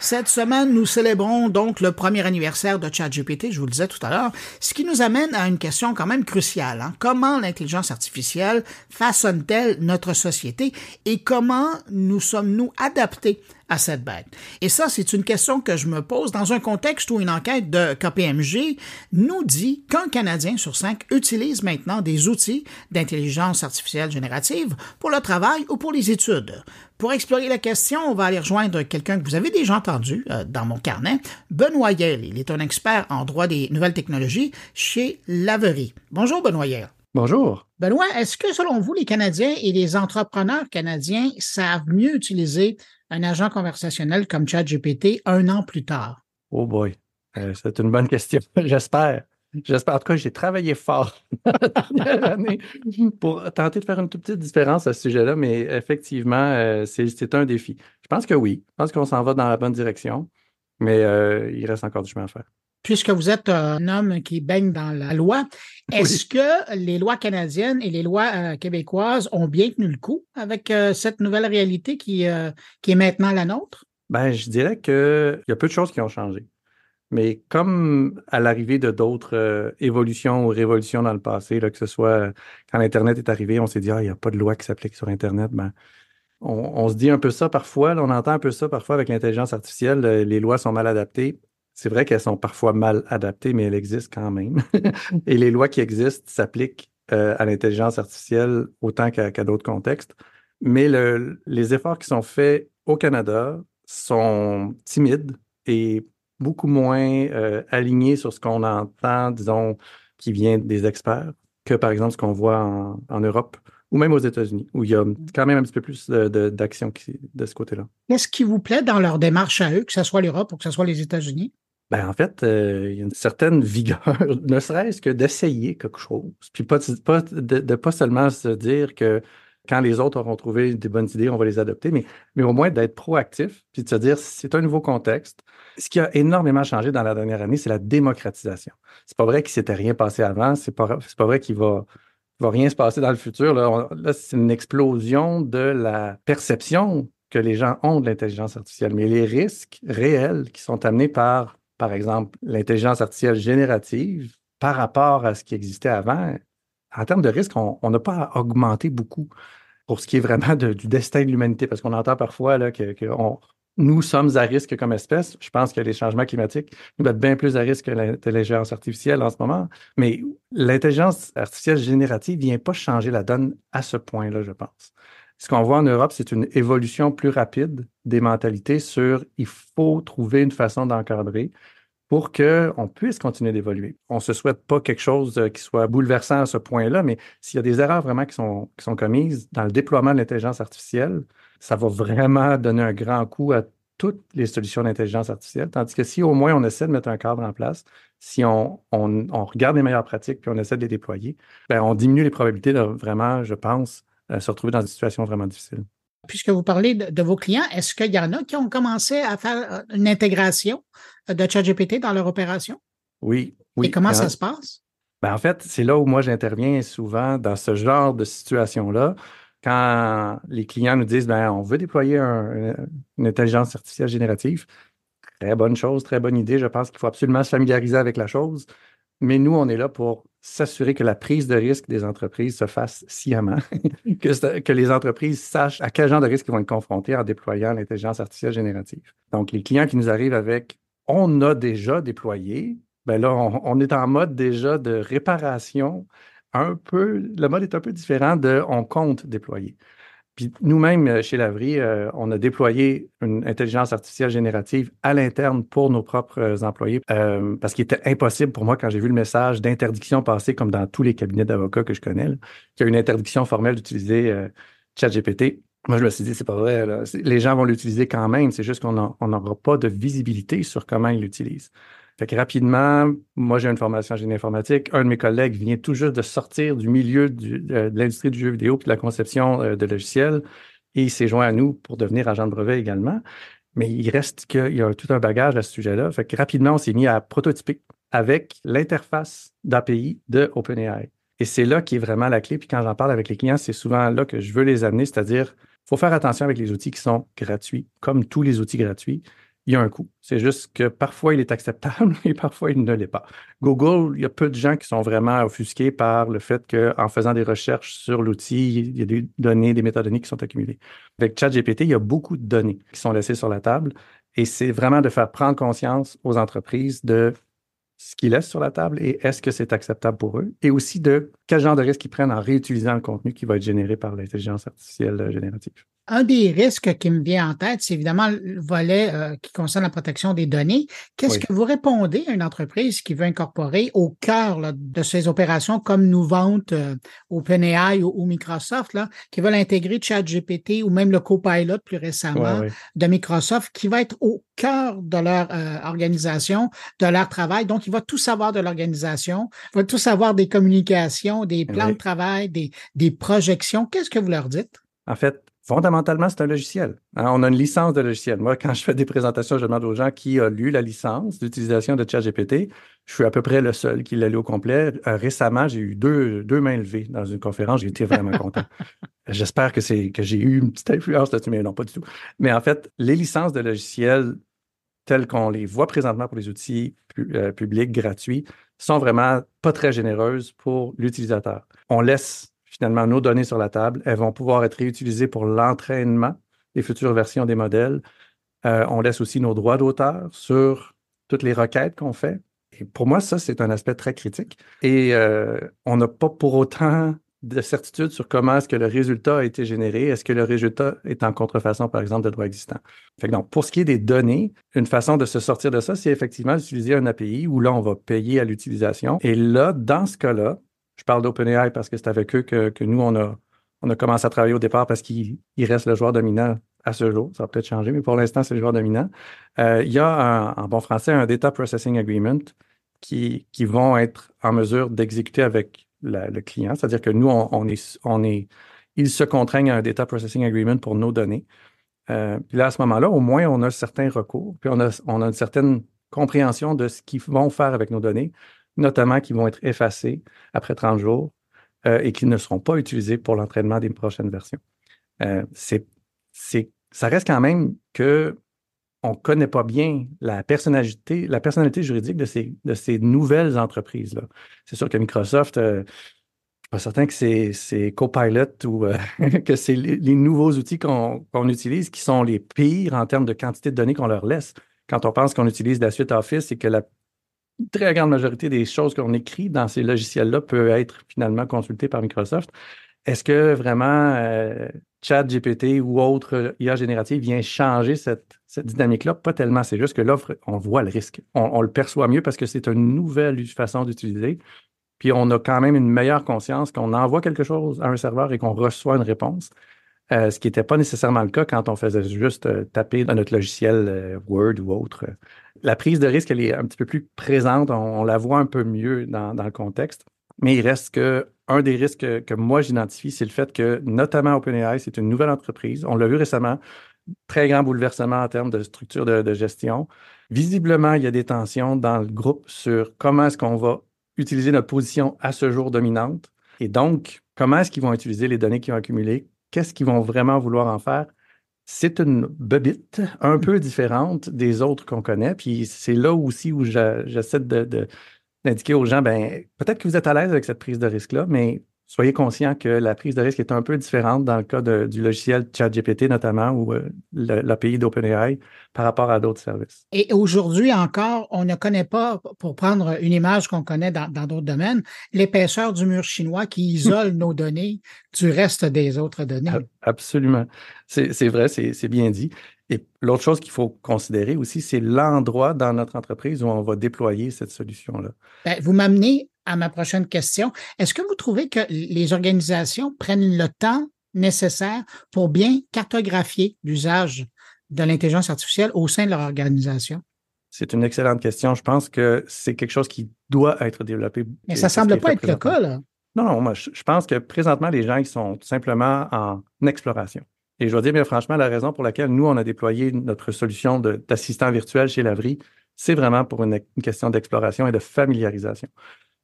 Cette semaine, nous célébrons donc le premier anniversaire de ChatGPT, je vous le disais tout à l'heure, ce qui nous amène à une question quand même cruciale. Hein. Comment l'intelligence artificielle façonne-t-elle notre société et comment nous sommes-nous adaptés à cette bête? Et ça, c'est une question que je me pose dans un contexte où une enquête de KPMG nous dit qu'un Canadien sur cinq utilise maintenant des outils d'intelligence artificielle générative pour le travail ou pour les études. Pour explorer la question, on va aller rejoindre quelqu'un que vous avez déjà entendu euh, dans mon carnet, Benoît Yale. Il est un expert en droit des nouvelles technologies chez Lavery. Bonjour, Benoît Yale. Bonjour. Benoît, est-ce que selon vous, les Canadiens et les entrepreneurs canadiens savent mieux utiliser un agent conversationnel comme ChatGPT un an plus tard? Oh boy, euh, c'est une bonne question, j'espère. J'espère. En tout cas, j'ai travaillé fort la dernière année pour tenter de faire une toute petite différence à ce sujet-là, mais effectivement, euh, c'est un défi. Je pense que oui. Je pense qu'on s'en va dans la bonne direction, mais euh, il reste encore du chemin à faire. Puisque vous êtes un homme qui baigne dans la loi, est-ce que les lois canadiennes et les lois euh, québécoises ont bien tenu le coup avec cette nouvelle réalité qui, qui est maintenant la nôtre? Ben, je dirais qu'il y a peu de choses qui ont changé. Mais comme à l'arrivée de d'autres euh, évolutions ou révolutions dans le passé, là, que ce soit euh, quand l'Internet est arrivé, on s'est dit, ah, il n'y a pas de loi qui s'applique sur Internet. Ben, on, se dit un peu ça parfois, on entend un peu ça parfois avec l'intelligence artificielle, euh, les lois sont mal adaptées. C'est vrai qu'elles sont parfois mal adaptées, mais elles existent quand même. Et les lois qui existent s'appliquent à l'intelligence artificielle autant qu'à d'autres contextes. Mais le, les efforts qui sont faits au Canada sont timides et beaucoup moins euh, aligné sur ce qu'on entend, disons, qui vient des experts, que par exemple ce qu'on voit en, Europe ou même aux États-Unis, où il y a quand même un petit peu plus d'action de, ce côté-là. Qu'est-ce qui vous plaît dans leur démarche à eux, que ce soit l'Europe ou que ce soit les États-Unis? Ben, en fait, euh, il y a une certaine vigueur, ne serait-ce que d'essayer quelque chose, puis pas, de, de, pas seulement se dire que quand les autres auront trouvé des bonnes idées, on va les adopter, mais, mais au moins d'être proactif, puis de se dire, c'est un nouveau contexte. Ce qui a énormément changé dans la dernière année, c'est la démocratisation. C'est pas vrai qu'il s'était rien passé avant, c'est pas, pas vrai qu'il va, va rien se passer dans le futur. Là c'est une explosion de la perception que les gens ont de l'intelligence artificielle, mais les risques réels qui sont amenés par, par exemple, l'intelligence artificielle générative par rapport à ce qui existait avant, en termes de risques, on n'a pas augmenté beaucoup pour ce qui est vraiment du destin de l'humanité, parce qu'on entend parfois que, nous sommes à risque comme espèce. Je pense que les changements climatiques nous mettent bien plus à risque que l'intelligence artificielle en ce moment. Mais l'intelligence artificielle générative ne vient pas changer la donne à ce point-là, je pense. Ce qu'on voit en Europe, c'est une évolution plus rapide des mentalités sur il faut trouver une façon d'encadrer pour qu'on puisse continuer d'évoluer. On ne se souhaite pas quelque chose euh, qui soit bouleversant à ce point-là, mais s'il y a des erreurs vraiment qui sont, commises dans le déploiement de l'intelligence artificielle, ça va vraiment donner un grand coup à toutes les solutions d'intelligence artificielle. Tandis que si au moins on essaie de mettre un cadre en place, si on, regarde les meilleures pratiques puis on essaie de les déployer, bien, on diminue les probabilités de vraiment, je pense, se retrouver dans une situation vraiment difficile puisque vous parlez de, vos clients, est-ce qu'il y en a qui ont commencé à faire euh, une intégration euh, de ChatGPT dans leur opération? Oui, oui. Et comment ça se passe? Ben en fait, c'est là où moi j'interviens souvent dans ce genre de situation-là. Quand les clients nous disent ben, on veut déployer une intelligence artificielle générative, très bonne chose, très bonne idée. Je pense qu'il faut absolument se familiariser avec la chose. Mais nous, on est là pour s'assurer que la prise de risque des entreprises se fasse sciemment, que, les entreprises sachent à quel genre de risque ils vont être confrontés en déployant l'intelligence artificielle générative. Donc, les clients qui nous arrivent avec on a déjà déployé, ben là, on, est en mode déjà de réparation un peu, le mode est un peu différent de on compte déployer. Puis nous-mêmes, euh, chez Lavry, euh, on a déployé une intelligence artificielle générative à l'interne pour nos propres euh, employés parce qu'il était impossible pour moi, quand j'ai vu le message d'interdiction passer comme dans tous les cabinets d'avocats que je connais, qu'il y a une interdiction formelle d'utiliser ChatGPT. Moi, je me suis dit, c'est pas vrai. Les gens vont l'utiliser quand même. C'est juste qu'on n'aura pas de visibilité sur comment ils l'utilisent. Fait que rapidement, moi, j'ai une formation en génie informatique. Un de mes collègues vient tout juste de sortir du milieu de, l'industrie du jeu vidéo et de la conception euh, de logiciels et il s'est joint à nous pour devenir agent de brevet également. Mais il reste qu'il y a tout un bagage à ce sujet-là. Fait que rapidement, on s'est mis à prototyper avec l'interface d'API de OpenAI. Et c'est là qui est vraiment la clé. Puis quand j'en parle avec les clients, c'est souvent là que je veux les amener, c'est-à-dire, il faut faire attention avec les outils qui sont gratuits, comme tous les outils gratuits il y a un coût. C'est juste que parfois il est acceptable et parfois il ne l'est pas. Google, il y a peu de gens qui sont vraiment offusqués par le fait qu'en faisant des recherches sur l'outil, il y a des données, des métadonnées qui sont accumulées. Avec ChatGPT, il y a beaucoup de données qui sont laissées sur la table et c'est vraiment de faire prendre conscience aux entreprises de ce qu'ils laissent sur la table et est-ce que c'est acceptable pour eux et aussi de quel genre de risques ils prennent en réutilisant le contenu qui va être généré par l'intelligence artificielle générative. Un des risques qui me vient en tête, c'est évidemment le volet euh, qui concerne la protection des données. Qu'est-ce que vous répondez à une entreprise qui veut incorporer au cœur de ses opérations, comme nous vante euh, OpenAI ou, Microsoft, là, qui veulent intégrer ChatGPT ou même le Copilot plus récemment de Microsoft, qui va être au cœur de leur euh, organisation, de leur travail. Donc, il va tout savoir de l'organisation, il va tout savoir des communications, des plans de travail, des, des projections. Qu'est-ce que vous leur dites? En fait, Fondamentalement, c'est un logiciel. Hein. on a une licence de logiciel. Moi, quand je fais des présentations, je demande aux gens qui a lu la licence d'utilisation de ChatGPT. Je suis à peu près le seul qui l'a lu au complet. Euh, récemment, j'ai eu deux, mains levées dans une conférence. J'ai été vraiment content. J'espère que c'est que j'ai eu une petite influence là-dessus, mais non, pas du tout. Mais en fait, les licences de logiciels telles qu'on les voit présentement pour les outils euh, publics gratuits sont vraiment pas très généreuses pour l'utilisateur. On laisse finalement nos données sur la table. Elles vont pouvoir être réutilisées pour l'entraînement des futures versions des modèles. Euh, on laisse aussi nos droits d'auteur sur toutes les requêtes qu'on fait. Et pour moi, ça, c'est un aspect très critique. Et euh, on n'a pas pour autant de certitude sur comment est-ce que le résultat a été généré. Est-ce que le résultat est en contrefaçon, par exemple, de droits existants? Fait donc, pour ce qui est des données, une façon de se sortir de ça, c'est effectivement d'utiliser un API où là, on va payer à l'utilisation. Et là, dans ce cas-là, je parle d'OpenAI parce que c'est avec eux que, nous, on a, commencé à travailler au départ parce qu'il reste le joueur dominant à ce jour. Ça va peut-être changer, mais pour l'instant, c'est le joueur dominant. Euh, il y a en bon français un Data Processing Agreement qui, vont être en mesure d'exécuter avec le client. C'est-à-dire que nous, on, est, ils se contraignent à un Data Processing Agreement pour nos données. Euh, puis là, à ce moment-là, au moins, on a certains recours, puis on a une certaine compréhension de ce qu'ils vont faire avec nos données notamment qui vont être effacés après 30 jours euh, et qui ne seront pas utilisés pour l'entraînement des prochaines versions. Euh, ça reste quand même que on ne connaît pas bien la personnalité, la personnalité juridique de ces, de ces nouvelles entreprises-là. C'est sûr que Microsoft, euh, pas certain que c'est, Copilot ou que c'est les, nouveaux outils qu'on, qu'on utilise qui sont les pires en termes de quantité de données qu'on leur laisse. Quand on pense qu'on utilise la suite Office et que la très grande majorité des choses qu'on écrit dans ces logiciels-là peut être finalement consultées par Microsoft. Est-ce que vraiment euh, ChatGPT ou autre IA générative vient changer cette, dynamique-là? Pas tellement. C'est juste que l'offre, on voit le risque. On, le perçoit mieux parce que c'est une nouvelle façon d'utiliser. Puis on a quand même une meilleure conscience qu'on envoie quelque chose à un serveur et qu'on reçoit une réponse. Euh, ce qui n'était pas nécessairement le cas quand on faisait juste euh, taper dans notre logiciel euh, Word ou autre. La prise de risque, elle est un petit peu plus présente, on, la voit un peu mieux dans, le contexte, mais il reste que un des risques que, moi j'identifie, c'est le fait que, notamment OpenAI, c'est une nouvelle entreprise. On l'a vu récemment, très grand bouleversement en termes de structure de, de gestion. Visiblement, il y a des tensions dans le groupe sur comment est-ce qu'on va utiliser notre position à ce jour dominante. Et donc, comment est-ce qu'ils vont utiliser les données qu'ils ont accumulées? Qu'est-ce qu'ils vont vraiment vouloir en faire? C'est une bebite un mmh. peu différente des autres qu'on connaît. Puis c'est là aussi où j'essaie d'indiquer aux gens, ben, peut-être que vous êtes à l'aise avec cette prise de risque-là, mais soyez conscient que la prise de risque est un peu différente dans le cas du logiciel ChatGPT notamment ou euh, l'API d'OpenAI par rapport à d'autres services. Et aujourd'hui encore, on ne connaît pas, pour prendre une image qu'on connaît dans d'autres domaines, l'épaisseur du mur chinois qui isole nos données du reste des autres données. Absolument. C'est vrai, c'est bien dit. Et l'autre chose qu'il faut considérer aussi, c'est l'endroit dans notre entreprise où on va déployer cette solution-là. Ben, vous m'amenez à ma prochaine question. Est-ce que vous trouvez que les organisations prennent le temps nécessaire pour bien cartographier l'usage de l'intelligence artificielle au sein de leur organisation? C'est une excellente question. Je pense que c'est quelque chose qui doit être développé. Mais ça ne semble pas être le cas, là. Non, non, moi, je pense que présentement, les gens, ils sont simplement en exploration. Et je dois dire bien franchement, la raison pour laquelle nous, on a déployé notre solution d'assistant virtuel chez Lavry, c'est vraiment pour une question d'exploration et de familiarisation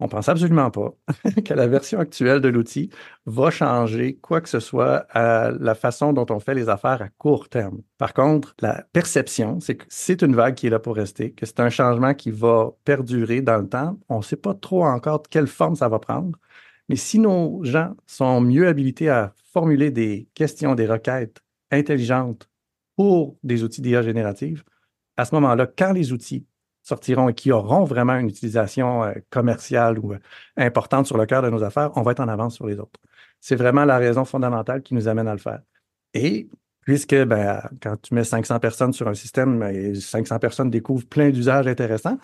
On pense absolument pas que la version actuelle de l'outil va changer quoi que ce soit à la façon dont on fait les affaires à court terme. Par contre, la perception, c'est que c'est une vague qui est là pour rester, que c'est un changement qui va perdurer dans le temps. On ne sait pas trop encore quelle forme ça va prendre. Mais si nos gens sont mieux habilités à formuler des questions, des requêtes intelligentes pour des outils d'IA générative, à ce moment-là, quand les outils sortiront et qui auront vraiment une utilisation euh, commerciale ou euh, importante sur le cœur de nos affaires, on va être en avance sur les autres. C'est vraiment la raison fondamentale qui nous amène à le faire. Et puisque ben, quand tu mets 500 personnes sur un système et 500 personnes découvrent plein d'usages intéressants,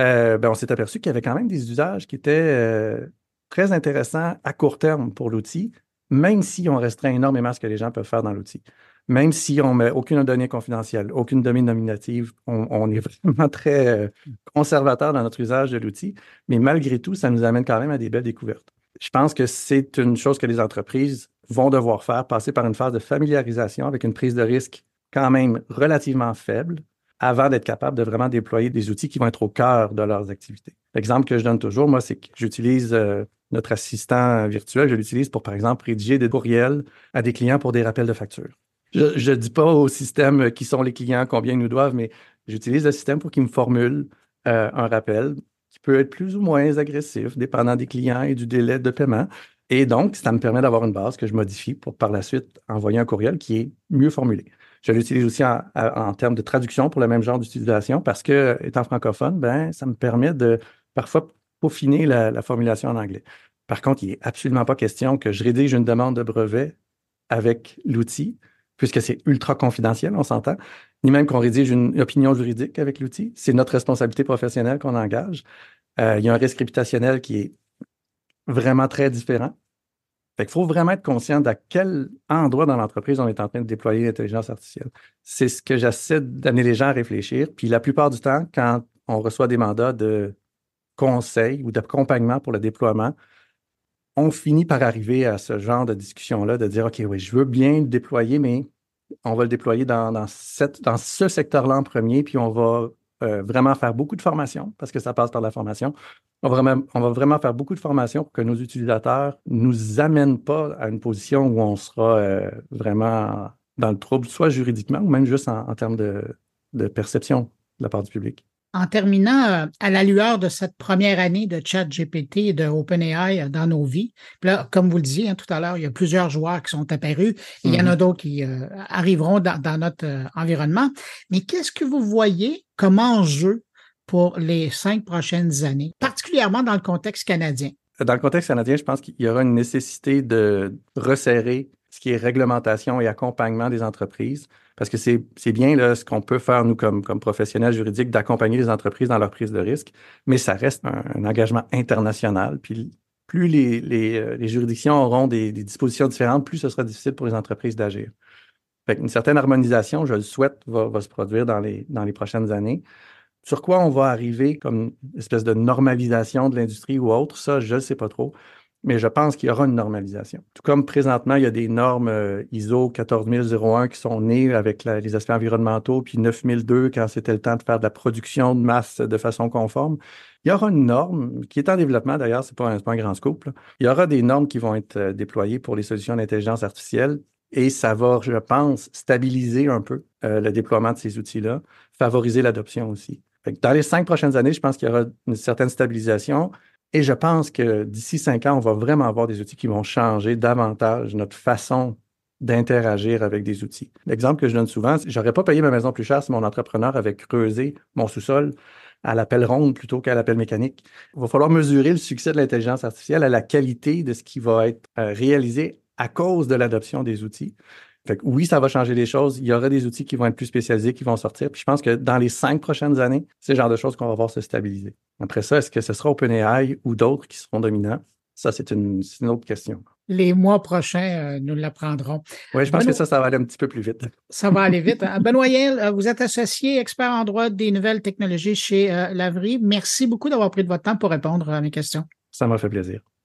euh, ben, on s'est aperçu qu'il y avait quand même des usages qui étaient très intéressants à court terme pour l'outil, même si on restreint énormément ce que les gens peuvent faire dans l'outil même si on met aucune donnée confidentielle, aucune donnée nominative, on, est vraiment très euh, conservateur dans notre usage de l'outil, mais malgré tout, ça nous amène quand même à des belles découvertes. Je pense que c'est une chose que les entreprises vont devoir faire, passer par une phase de familiarisation avec une prise de risque quand même relativement faible avant d'être capable de vraiment déployer des outils qui vont être au cœur de leurs activités. L'exemple que je donne toujours, moi, c'est que j'utilise euh, notre assistant virtuel, je l'utilise pour, par exemple, rédiger des courriels à des clients pour des rappels de factures je ne dis pas au système qui sont les clients combien ils nous doivent, mais j'utilise le système pour qu'il me formule euh, un rappel qui peut être plus ou moins agressif, dépendant des clients et du délai de paiement. Et donc, ça me permet d'avoir une base que je modifie pour par la suite envoyer un courriel qui est mieux formulé. Je l'utilise aussi en, termes de traduction pour le même genre d'utilisation parce que, étant francophone, ben, ça me permet de parfois peaufiner la, la formulation en anglais. Par contre, il n'est absolument pas question que je rédige une demande de brevet avec l'outil puisque c'est ultra confidentiel, on s'entend, ni même qu'on rédige une opinion juridique avec l'outil. C'est notre responsabilité professionnelle qu'on engage. Euh, il y a un risque réputationnel qui est vraiment très différent. Qu'il faut vraiment être conscient d'à quel endroit dans l'entreprise on est en train de déployer l'intelligence artificielle. C'est ce que j'essaie d'amener les gens à réfléchir. Puis la plupart du temps, quand on reçoit des mandats de conseil ou d'accompagnement pour le déploiement, on finit par arriver à ce genre de discussion-là, de dire, OK, oui, je veux bien le déployer, mais on va le déployer dans, dans, ce secteur-là en premier, puis on va euh, vraiment faire beaucoup de formation, parce que ça passe par la formation. On va, vraiment, on va vraiment faire beaucoup de formation pour que nos utilisateurs ne nous amènent pas à une position où on sera euh, vraiment dans le trouble, soit juridiquement ou même juste en, termes de, de perception de la part du public. En terminant, euh, à la lueur de cette première année de chat GPT et de OpenAI euh, dans nos vies, là, comme vous le disiez hein, tout à l'heure, il y a plusieurs joueurs qui sont apparus. Il y en a mm-hmm. d'autres qui euh, arriveront dans, notre environnement. Mais qu'est-ce que vous voyez comme enjeu pour les cinq prochaines années, particulièrement dans le contexte canadien? Dans le contexte canadien, je pense qu'il y aura une nécessité de resserrer ce qui est réglementation et accompagnement des entreprises. Parce que c'est bien là, ce qu'on peut faire, nous, comme, comme professionnels juridiques, d'accompagner les entreprises dans leur prise de risque, mais ça reste un, engagement international. Puis plus les, les, euh, juridictions auront des, dispositions différentes, plus ce sera difficile pour les entreprises d'agir. Une certaine harmonisation, je le souhaite, va, va, se produire dans les, dans les prochaines années. Sur quoi on va arriver comme espèce de normalisation de l'industrie ou autre, ça, je ne sais pas trop mais je pense qu'il y aura une normalisation. Tout comme présentement, il y a des normes euh, ISO 14001 qui sont nées avec les aspects environnementaux, puis 9002 quand c'était le temps de faire de la production de masse de façon conforme. Il y aura une norme qui est en développement d'ailleurs, c'est pas, pas un grand scope. Il y aura des normes qui vont être euh, déployées pour les solutions d'intelligence artificielle et ça va, je pense, stabiliser un peu euh, le déploiement de ces outils-là, favoriser l'adoption aussi. dans les cinq prochaines années, je pense qu'il y aura une certaine stabilisation. Et je pense que d'ici cinq ans, on va vraiment avoir des outils qui vont changer davantage notre façon d'interagir avec des outils. L'exemple que je donne souvent, j'aurais pas payé ma maison plus cher si mon entrepreneur avait creusé mon sous-sol à l'appel ronde plutôt qu'à l'appel mécanique. Il va falloir mesurer le succès de l'intelligence artificielle à la qualité de ce qui va être euh, réalisé à cause de l'adoption des outils. Fait que oui, ça va changer les choses. Il y aura des outils qui vont être plus spécialisés, qui vont sortir. Puis je pense que dans les cinq prochaines années, c'est le genre de choses qu'on va voir se stabiliser. Après ça, est-ce que ce sera OpenAI ou d'autres qui seront dominants? Ça, c'est une, autre question. Les mois prochains, euh, nous l'apprendrons. Oui, je pense que ça, ça va aller un petit peu plus vite. Ça va aller vite. Hein. Benoît Yel, euh, vous êtes associé expert en droit des nouvelles technologies chez euh, Lavry. Merci beaucoup d'avoir pris de votre temps pour répondre à mes questions. Ça m'a fait plaisir.